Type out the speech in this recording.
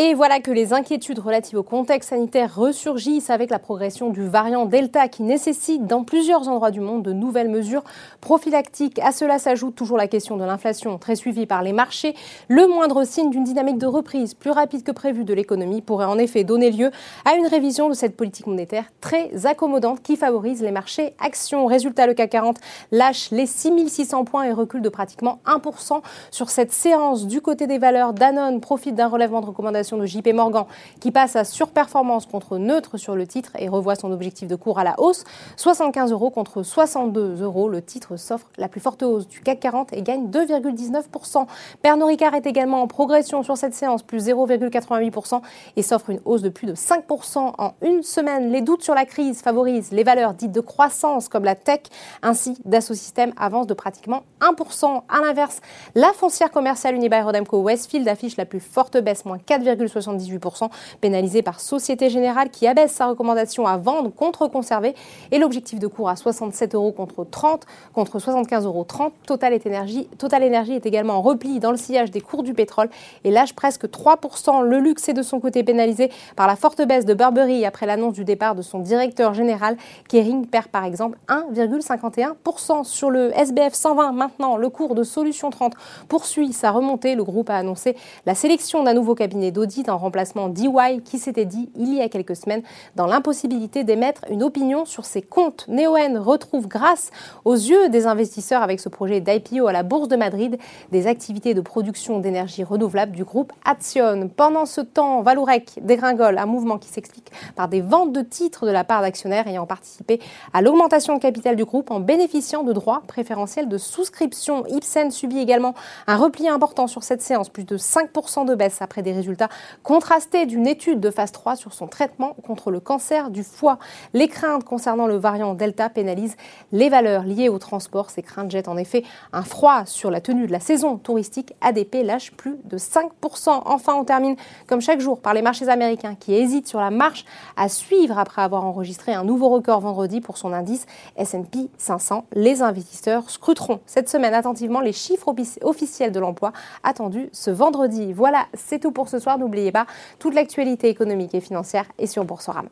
Et voilà que les inquiétudes relatives au contexte sanitaire ressurgissent avec la progression du variant Delta qui nécessite dans plusieurs endroits du monde de nouvelles mesures prophylactiques. À cela s'ajoute toujours la question de l'inflation très suivie par les marchés. Le moindre signe d'une dynamique de reprise plus rapide que prévu de l'économie pourrait en effet donner lieu à une révision de cette politique monétaire très accommodante qui favorise les marchés actions. Résultat, le CAC 40 lâche les 6600 points et recule de pratiquement 1% sur cette séance. Du côté des valeurs, Danone profite d'un relèvement de recommandation de JP Morgan qui passe à surperformance contre neutre sur le titre et revoit son objectif de cours à la hausse. 75 euros contre 62 euros. Le titre s'offre la plus forte hausse du CAC 40 et gagne 2,19%. Pernod Ricard est également en progression sur cette séance, plus 0,88% et s'offre une hausse de plus de 5% en une semaine. Les doutes sur la crise favorisent les valeurs dites de croissance comme la tech. Ainsi, Dassault Systèmes avance de pratiquement 1%. À l'inverse, la foncière commerciale Unibail-Rodamco Westfield affiche la plus forte baisse, moins 4, 78%, pénalisé par Société Générale qui abaisse sa recommandation à vendre contre conserver et l'objectif de cours à 67 euros contre 30 contre 75 euros 30. Total Energy, Total Energy est également en repli dans le sillage des cours du pétrole et lâche presque 3%. Le luxe est de son côté pénalisé par la forte baisse de Burberry après l'annonce du départ de son directeur général. Kering perd par exemple 1,51% sur le SBF 120. Maintenant, le cours de Solution 30 poursuit sa remontée. Le groupe a annoncé la sélection d'un nouveau cabinet d'audit en remplacement d'EY qui s'était dit il y a quelques semaines dans l'impossibilité d'émettre une opinion sur ses comptes. Neoen retrouve grâce aux yeux des investisseurs avec ce projet d'IPO à la Bourse de Madrid des activités de production d'énergie renouvelable du groupe Action. Pendant ce temps, Valourec dégringole, un mouvement qui s'explique par des ventes de titres de la part d'actionnaires ayant participé à l'augmentation de capital du groupe en bénéficiant de droits préférentiels de souscription. Ipsen subit également un repli important sur cette séance, plus de 5% de baisse après des résultats contrasté d'une étude de phase 3 sur son traitement contre le cancer du foie. Les craintes concernant le variant Delta pénalisent les valeurs liées au transport. Ces craintes jettent en effet un froid sur la tenue de la saison touristique. ADP lâche plus de 5%. Enfin, on termine comme chaque jour par les marchés américains qui hésitent sur la marche à suivre après avoir enregistré un nouveau record vendredi pour son indice S&P 500. Les investisseurs scruteront cette semaine attentivement les chiffres officiels de l'emploi attendus ce vendredi. Voilà, c'est tout pour ce soir. N'oubliez pas, toute l'actualité économique et financière est sur Boursorama.